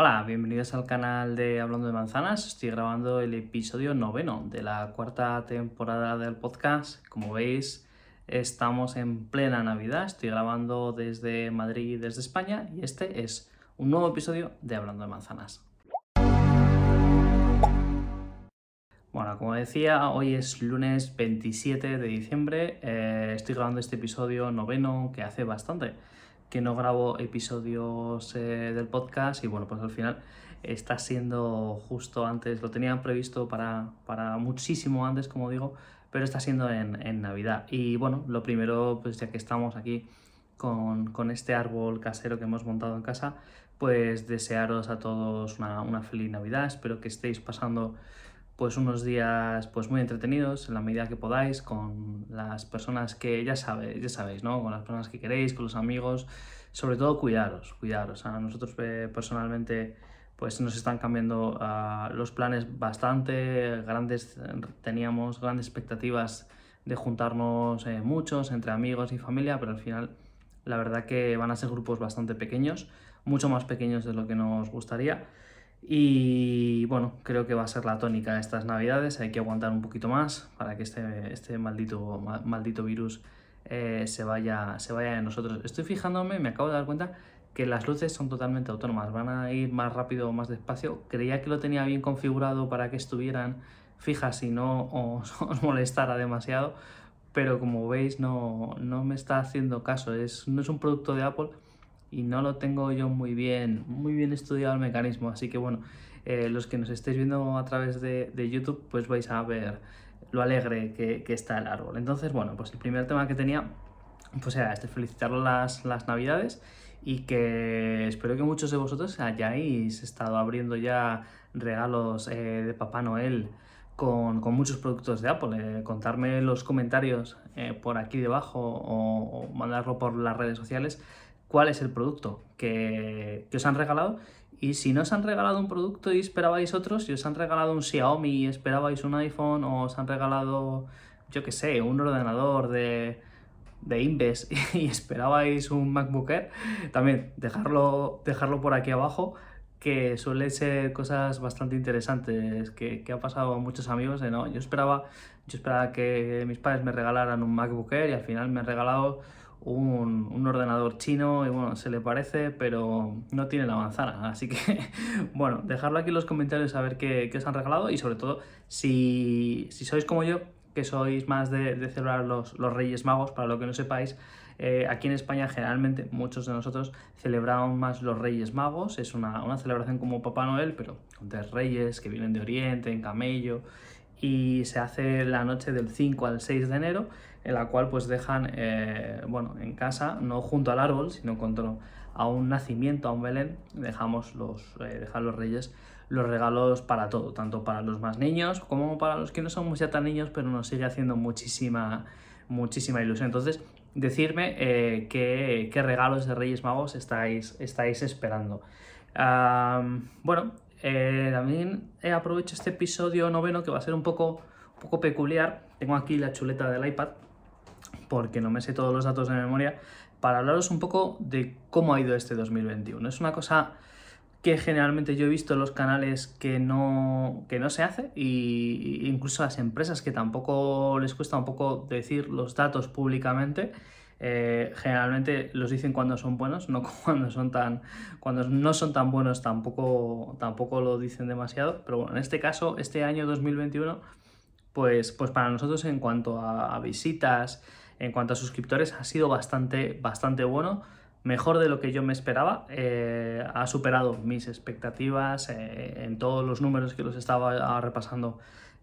Hola, bienvenidos al canal de Hablando de Manzanas. Estoy grabando el episodio noveno de la cuarta temporada del podcast. Como veis, estamos en plena Navidad. Estoy grabando desde Madrid, desde España, y este es un nuevo episodio de Hablando de Manzanas. Bueno, como decía, hoy es lunes 27 de diciembre. Eh, estoy grabando este episodio noveno que hace bastante que no grabo episodios eh, del podcast y bueno, pues al final está siendo justo antes, lo tenían previsto para, para muchísimo antes, como digo, pero está siendo en, en, Navidad. Y bueno, lo primero, pues ya que estamos aquí con, con, este árbol casero que hemos montado en casa, pues desearos a todos una, una feliz Navidad, espero que estéis pasando pues unos días pues muy entretenidos en la medida que podáis con las personas que ya sabéis, ya sabéis, ¿no? Con las personas que queréis, con los amigos, sobre todo cuidaros, cuidaros. A nosotros eh, personalmente pues nos están cambiando uh, los planes bastante, grandes teníamos grandes expectativas de juntarnos eh, muchos entre amigos y familia, pero al final la verdad que van a ser grupos bastante pequeños, mucho más pequeños de lo que nos gustaría. Y bueno, creo que va a ser la tónica estas navidades. Hay que aguantar un poquito más para que este, este maldito, maldito virus eh, se, vaya, se vaya de nosotros. Estoy fijándome, me acabo de dar cuenta que las luces son totalmente autónomas. Van a ir más rápido o más despacio. Creía que lo tenía bien configurado para que estuvieran fijas y no os, os molestara demasiado. Pero como veis, no, no me está haciendo caso. Es, no es un producto de Apple y no lo tengo yo muy bien, muy bien estudiado el mecanismo. Así que bueno, eh, los que nos estéis viendo a través de, de, YouTube, pues vais a ver lo alegre que, que, está el árbol. Entonces, bueno, pues el primer tema que tenía, pues era este, felicitar las, las navidades y que espero que muchos de vosotros hayáis estado abriendo ya regalos eh, de Papá Noel con, con, muchos productos de Apple. Eh, contarme los comentarios eh, por aquí debajo o mandarlo por las redes sociales cuál es el producto que, que, os han regalado. Y si no os han regalado un producto y esperabais otros, si os han regalado un Xiaomi y esperabais un iPhone, o os han regalado, yo qué sé, un ordenador de, de Inves y esperabais un MacBook Air, también dejarlo, dejarlo por aquí abajo que suele ser cosas bastante interesantes que, que ha pasado a muchos amigos de no, yo esperaba, yo esperaba que mis padres me regalaran un MacBook Air y al final me han regalado un, un, ordenador chino y bueno, se le parece, pero no tiene la manzana. Así que, bueno, dejadlo aquí en los comentarios a ver qué, qué os han regalado y sobre todo, si, si, sois como yo, que sois más de, de celebrar los, los, Reyes Magos, para lo que no sepáis, eh, aquí en España generalmente muchos de nosotros celebramos más los Reyes Magos, es una, una celebración como Papá Noel, pero tres reyes que vienen de Oriente, en camello, y se hace la noche del 5 al 6 de enero en la cual pues dejan, eh, bueno, en casa, no junto al árbol, sino contra, a un nacimiento, a un Belén, dejamos los, eh, dejan los reyes los regalos para todo, tanto para los más niños como para los que no somos ya tan niños, pero nos sigue haciendo muchísima, muchísima ilusión. Entonces, decirme eh, qué, qué, regalos de Reyes Magos estáis, estáis esperando. Bueno, eh, también aprovecho este episodio noveno que va a ser un poco, un poco peculiar. Tengo aquí la chuleta del iPad porque no me sé todos los datos de memoria, para hablaros un poco de cómo ha ido este 2021. Es una cosa que generalmente yo he visto en los canales que no, que no se hace y incluso las empresas que tampoco les cuesta un poco decir los datos públicamente. Eh, generalmente los dicen cuando son buenos, no cuando son tan cuando no son tan buenos tampoco tampoco lo dicen demasiado, pero bueno, en este caso este año 2021 pues pues para nosotros en cuanto a, visitas, en cuanto a suscriptores ha sido bastante, bastante bueno, mejor de lo que yo me esperaba, eh, ha superado mis expectativas eh, en todos los números que los estaba repasando.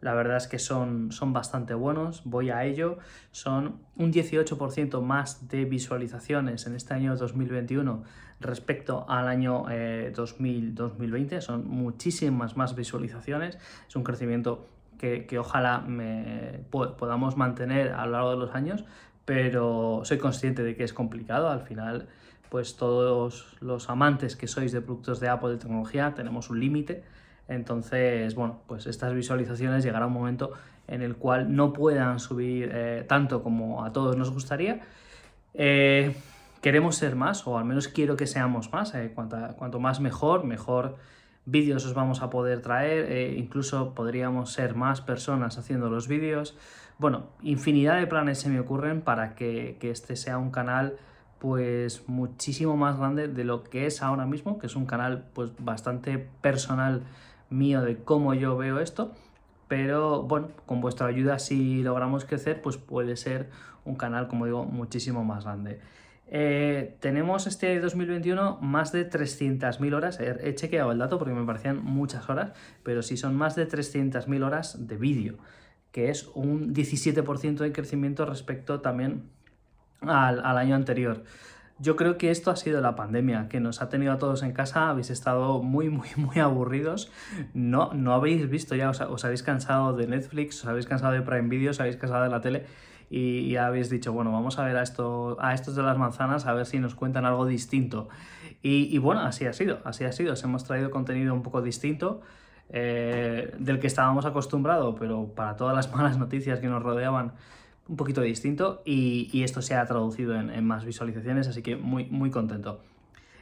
La verdad es que son, son bastante buenos, voy a ello. Son un 18% más de visualizaciones en este año 2021 respecto al año eh, 2000, 2020. Son muchísimas más visualizaciones. Es un crecimiento que, que ojalá me, podamos mantener a lo largo de los años, pero soy consciente de que es complicado. Al final, pues todos los amantes que sois de productos de Apple de tecnología tenemos un límite. Entonces, bueno, pues estas visualizaciones llegará un momento en el cual no puedan subir eh, tanto como a todos nos gustaría. Eh, queremos ser más, o al menos quiero que seamos más. Eh, cuanto, cuanto, más mejor, mejor vídeos os vamos a poder traer, incluso podríamos ser más personas haciendo los vídeos. Bueno, infinidad de planes se me ocurren para que, que este sea un canal pues muchísimo más grande de lo que es ahora mismo, que es un canal pues bastante personal mío de cómo yo veo esto, pero bueno, con vuestra ayuda si logramos crecer, pues puede ser un canal, como digo, muchísimo más grande. Eh, tenemos este 2021 más de 300.000 horas. He, chequeado el dato porque me parecían muchas horas, pero sí son más de 300.000 horas de vídeo, que es un 17% de crecimiento respecto también al, al, año anterior. Yo creo que esto ha sido la pandemia, que nos ha tenido a todos en casa, habéis estado muy, muy, muy aburridos, no, no habéis visto ya, os, habéis cansado de Netflix, os habéis cansado de Prime Video, os habéis cansado de la tele y ya habéis dicho, bueno, vamos a ver a, esto, a estos de las manzanas, a ver si nos cuentan algo distinto. Y, bueno, así ha sido, así ha sido. Os hemos traído contenido un poco distinto. Eh, del que estábamos acostumbrados, pero para todas las malas noticias que nos rodeaban, un poquito distinto y, esto se ha traducido en, más visualizaciones, así que muy, muy contento.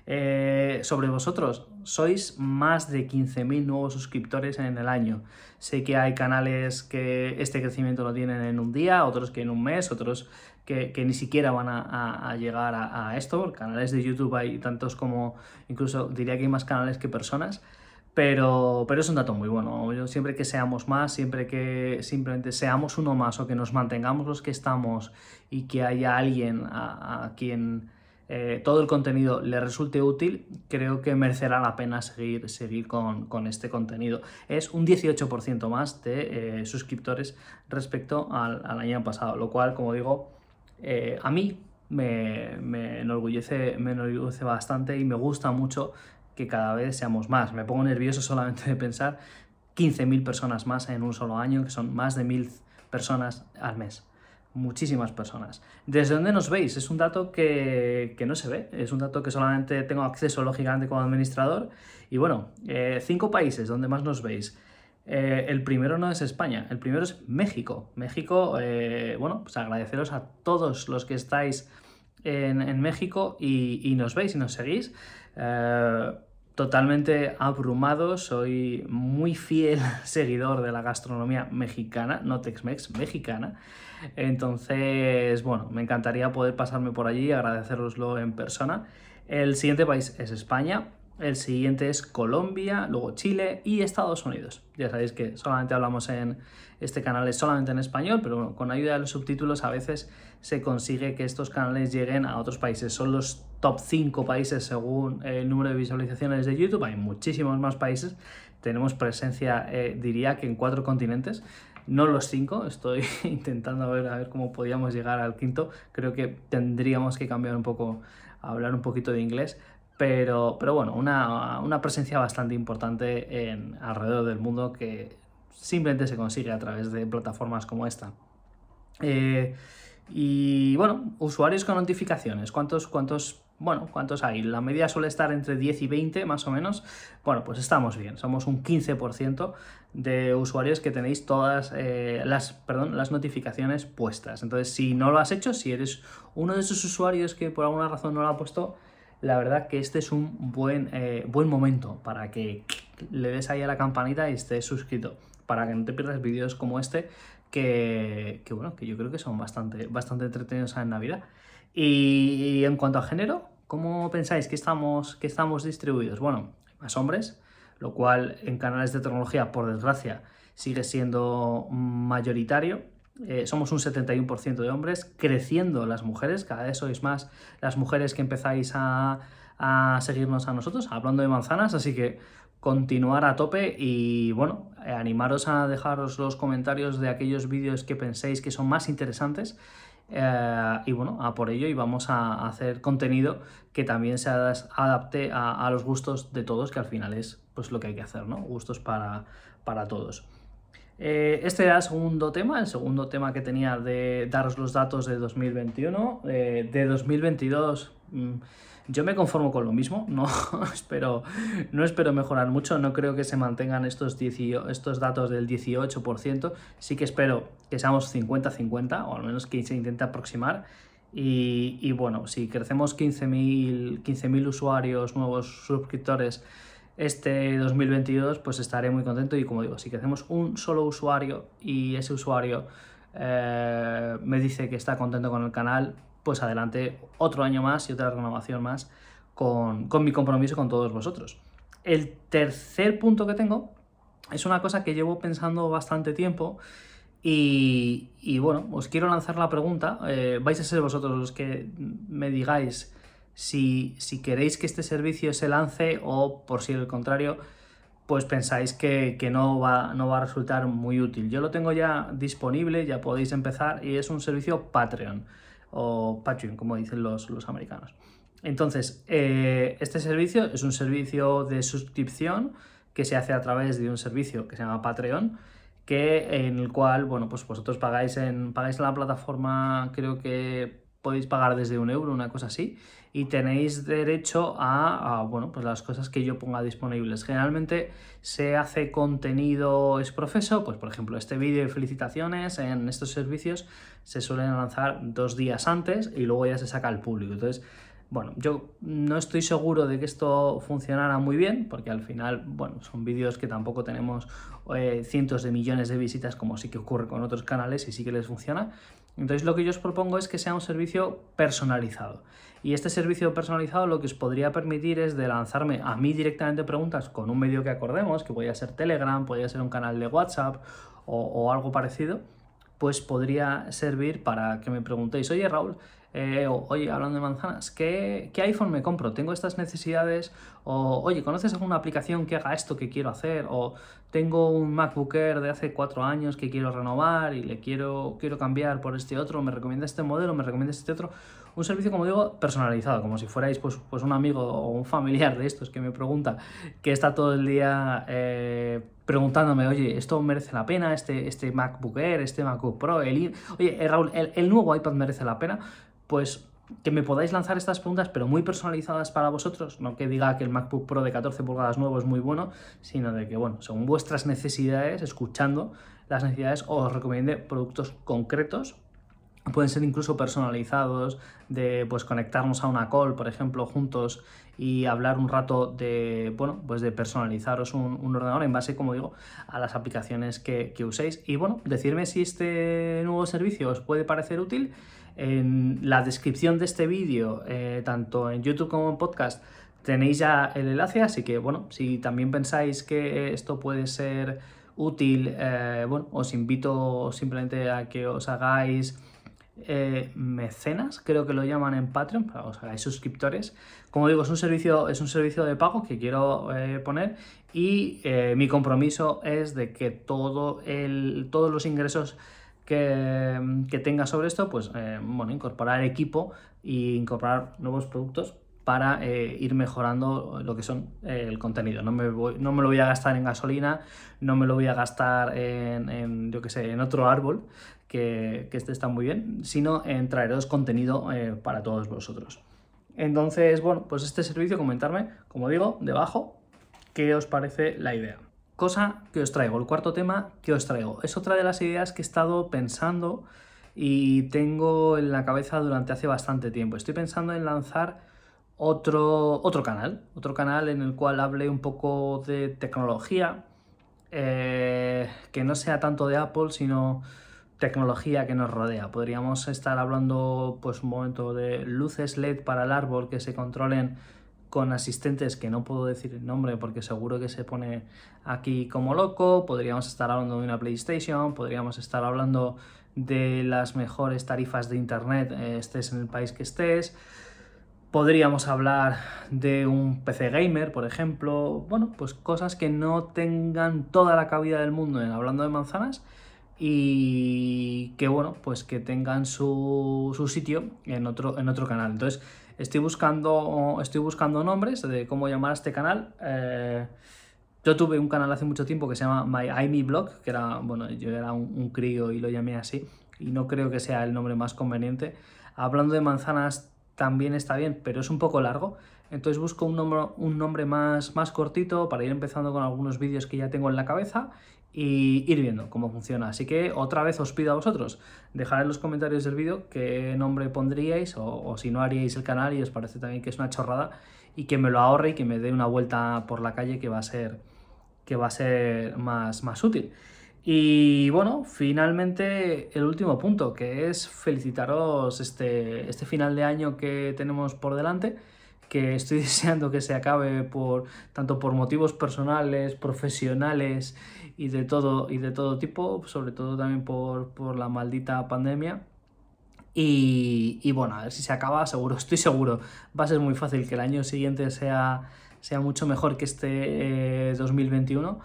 Eh, sobre vosotros, sois más de 15.000 nuevos suscriptores en el año. Sé que hay canales que este crecimiento lo tienen en un día, otros que en un mes, otros que, ni siquiera van a, llegar a, esto. Canales de YouTube hay tantos como, incluso diría que hay más canales que personas. Pero, pero es un dato muy bueno. Yo, siempre que seamos más, siempre que simplemente seamos uno más o que nos mantengamos los que estamos y que haya alguien a quien eh, todo el contenido le resulte útil, creo que merecerá la pena seguir, seguir con, este contenido. Es un 18% más de eh, suscriptores respecto al, año pasado, lo cual, como digo, eh, a mí me, me, enorgullece, me enorgullece bastante y me gusta mucho que cada vez seamos más. Me pongo nervioso solamente de pensar 15.000 personas más en un solo año, que son más de 1.000 personas al mes muchísimas personas. ¿Desde dónde nos veis? Es un dato que, no se ve, es un dato que solamente tengo acceso lógicamente como administrador. Y bueno, eh, cinco países donde más nos veis. Eh, el primero no es España, el primero es México. México, eh, bueno, pues agradeceros a todos los que estáis en, México y, y, nos veis y nos seguís totalmente abrumado, soy muy fiel seguidor de la gastronomía mexicana, no Tex-Mex, mexicana. Entonces, bueno, me encantaría poder pasarme por allí y agradeceroslo en persona. El siguiente país es España, el siguiente es Colombia, luego Chile y Estados Unidos. Ya sabéis que solamente hablamos en este canal, es solamente en español, pero bueno, con ayuda de los subtítulos a veces se consigue que estos canales lleguen a otros países. Son los top 5 países según el número de visualizaciones de YouTube. Hay muchísimos más países. Tenemos presencia, eh, diría que en cuatro continentes. No los cinco, estoy intentando ver, a ver cómo podíamos llegar al quinto. Creo que tendríamos que cambiar un poco, hablar un poquito de inglés. Pero, pero bueno, una, una presencia bastante importante en, alrededor del mundo que simplemente se consigue a través de plataformas como esta. Eh, y bueno, usuarios con notificaciones. ¿Cuántos, cuántos bueno, ¿cuántos hay? La media suele estar entre 10 y 20 más o menos. Bueno, pues estamos bien, somos un 15% de usuarios que tenéis todas eh, las, perdón, las notificaciones puestas. Entonces, si no lo has hecho, si eres uno de esos usuarios que por alguna razón no lo ha puesto, la verdad que este es un buen, eh, buen momento para que le des ahí a la campanita y estés suscrito, para que no te pierdas vídeos como este, que, bueno, que yo creo que son bastante, bastante entretenidos en Navidad. Y en cuanto a género, ¿cómo pensáis que estamos, que estamos distribuidos? Bueno, más hombres, lo cual en canales de tecnología, por desgracia, sigue siendo mayoritario. Eh, somos un 71% de hombres, creciendo las mujeres, cada vez sois más las mujeres que empezáis a, a seguirnos a nosotros, hablando de manzanas, así que continuar a tope y bueno, animaros a dejaros los comentarios de aquellos vídeos que penséis que son más interesantes eh, y bueno, a por ello y vamos a hacer contenido que también se adapte a, los gustos de todos, que al final es pues lo que hay que hacer, ¿no? Gustos para, para todos. Eh, este era el segundo tema, el segundo tema que tenía de daros los datos de 2021. Eh, de 2022 yo me conformo con lo mismo, no espero, no espero mejorar mucho, no creo que se mantengan estos, estos datos del 18%, sí que espero que seamos 50-50 o al menos que se intente aproximar Y, bueno, si crecemos 15.000 15 usuarios, nuevos suscriptores este 2022, pues estaré muy contento. Y como digo, si crecemos un solo usuario y ese usuario eh, me dice que está contento con el canal, pues adelante otro año más y otra renovación más con, con mi compromiso con todos vosotros. El tercer punto que tengo es una cosa que llevo pensando bastante tiempo y, bueno, os quiero lanzar la pregunta. Eh, vais a ser vosotros los que me digáis si, queréis que este servicio se lance o por si el contrario, pues pensáis que, no, va, no va a resultar muy útil. Yo lo tengo ya disponible, ya podéis empezar y es un servicio Patreon o Patreon, como dicen los, los americanos. Entonces, eh, este servicio es un servicio de suscripción que se hace a través de un servicio que se llama Patreon que en el cual, bueno, pues vosotros pagáis en, pagáis en la plataforma, creo que podéis pagar desde un euro, una cosa así, y tenéis derecho a, bueno, pues las cosas que yo ponga disponibles. Generalmente se hace contenido es profeso, pues por ejemplo este vídeo de felicitaciones en estos servicios se suelen lanzar dos días antes y luego ya se saca al público. Entonces, bueno, yo no estoy seguro de que esto funcionara muy bien, porque al final, bueno, son vídeos que tampoco tenemos eh, cientos de millones de visitas, como sí que ocurre con otros canales y sí que les funciona. Entonces lo que yo os propongo es que sea un servicio personalizado. Y este servicio personalizado lo que os podría permitir es de lanzarme a mí directamente preguntas con un medio que acordemos, que podría ser Telegram, podría ser un canal de WhatsApp o, o algo parecido, pues podría servir para que me preguntéis, oye Raúl, eh, oye, hablando de manzanas, ¿qué, iPhone me compro? Tengo estas necesidades, o oye, ¿conoces alguna aplicación que haga esto que quiero hacer? O tengo un MacBook Air de hace cuatro años que quiero renovar y le quiero, quiero cambiar por este otro, ¿me recomienda este modelo? ¿Me recomienda este otro? Un servicio, como digo, personalizado, como si fuerais pues, pues un amigo o un familiar de estos que me pregunta, que está todo el día eh, preguntándome, oye, ¿esto merece la pena? ¿Este, este MacBook Air, este MacBook Pro? El, oye, eh, Raúl, ¿el nuevo iPad merece la pena? pues que me podáis lanzar estas preguntas, pero muy personalizadas para vosotros, no que diga que el MacBook Pro de 14 pulgadas nuevo es muy bueno, sino de que, bueno, según vuestras necesidades, escuchando las necesidades, os recomiende productos concretos, pueden ser incluso personalizados, de pues conectarnos a una call, por ejemplo, juntos y hablar un rato de, bueno, pues de personalizaros un, ordenador en base, como digo, a las aplicaciones que, que uséis. Y bueno, decirme si este nuevo servicio os puede parecer útil en la descripción de este vídeo, eh, tanto en YouTube como en podcast, tenéis ya el enlace, así que bueno, si también pensáis que esto puede ser útil, eh, bueno, os invito simplemente a que os hagáis eh, mecenas, creo que lo llaman en Patreon, para os hagáis suscriptores. Como digo, es un servicio, es un servicio de pago que quiero poner y mi compromiso es de que todo el, todos los ingresos que, tenga sobre esto, pues eh, bueno, incorporar equipo e incorporar nuevos productos para eh, ir mejorando lo que son eh, el contenido. No me, no me lo voy a gastar en gasolina, no me lo voy a gastar en, yo que sé, en otro árbol, que, que este está muy bien, sino en traeros contenido para todos vosotros. Entonces, bueno, pues este servicio, comentarme, como digo, debajo, qué os parece la idea cosa que os traigo, el cuarto tema que os traigo. Es otra de las ideas que he estado pensando y tengo en la cabeza durante hace bastante tiempo. Estoy pensando en lanzar otro, otro canal, otro canal en el cual hable un poco de tecnología, eh, que no sea tanto de Apple, sino tecnología que nos rodea. Podríamos estar hablando pues un momento de luces LED para el árbol que se controlen con asistentes que no puedo decir el nombre porque seguro que se pone aquí como loco, podríamos estar hablando de una PlayStation, podríamos estar hablando de las mejores tarifas de internet, eh, estés en el país que estés, podríamos hablar de un PC gamer, por ejemplo, bueno, pues cosas que no tengan toda la cabida del mundo en hablando de manzanas y que bueno, pues que tengan su, su sitio en otro, en otro canal. Entonces, Estoy buscando, estoy buscando nombres de cómo llamar a este canal. Eh, yo tuve un canal hace mucho tiempo que se llama My Amy Blog, que era, bueno, yo era un, crío y lo llamé así, y no creo que sea el nombre más conveniente. Hablando de manzanas también está bien, pero es un poco largo. Entonces busco un nombre, un nombre más, más cortito para ir empezando con algunos vídeos que ya tengo en la cabeza y ir viendo cómo funciona. Así que otra vez os pido a vosotros, dejar en los comentarios del vídeo qué nombre pondríais o, si no haríais el canal y os parece también que es una chorrada y que me lo ahorre y que me dé una vuelta por la calle que va a ser, que va a ser más, más útil. Y bueno, finalmente el último punto, que es felicitaros este, este final de año que tenemos por delante que estoy deseando que se acabe por tanto por motivos personales, profesionales y de todo y de todo tipo, sobre todo también por, la maldita pandemia. Y, bueno, a ver si se acaba, seguro, estoy seguro. Va a ser muy fácil que el año siguiente sea, sea mucho mejor que este 2021.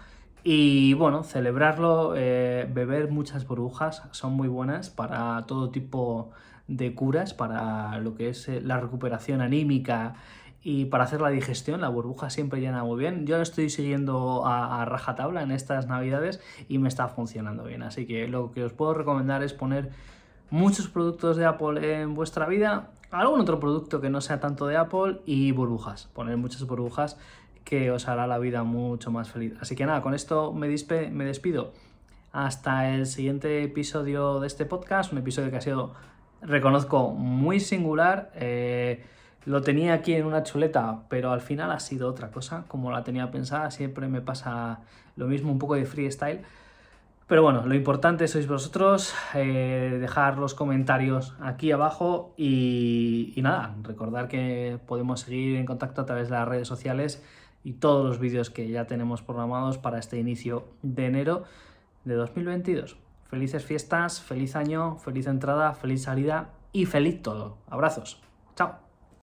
Y bueno, celebrarlo, eh, beber muchas burbujas, son muy buenas para todo tipo de curas, para lo que es eh, la recuperación anímica y para hacer la digestión, la burbuja siempre llena muy bien. Yo lo estoy siguiendo a, rajatabla en estas navidades y me está funcionando bien. Así que lo que os puedo recomendar es poner muchos productos de Apple en vuestra vida, algún otro producto que no sea tanto de Apple y burbujas. Poner muchas burbujas que os hará la vida mucho más feliz. Así que nada, con esto me, me despido. Hasta el siguiente episodio de este podcast, un episodio que ha sido, reconozco, muy singular. Eh, lo tenía aquí en una chuleta, pero al final ha sido otra cosa, como la tenía pensada, siempre me pasa lo mismo, un poco de freestyle. Pero bueno, lo importante sois vosotros, eh, dejar los comentarios aquí abajo y, y, nada, recordar que podemos seguir en contacto a través de las redes sociales y todos los vídeos que ya tenemos programados para este inicio de enero de 2022. Felices fiestas, feliz año, feliz entrada, feliz salida y feliz todo. Abrazos. Chao.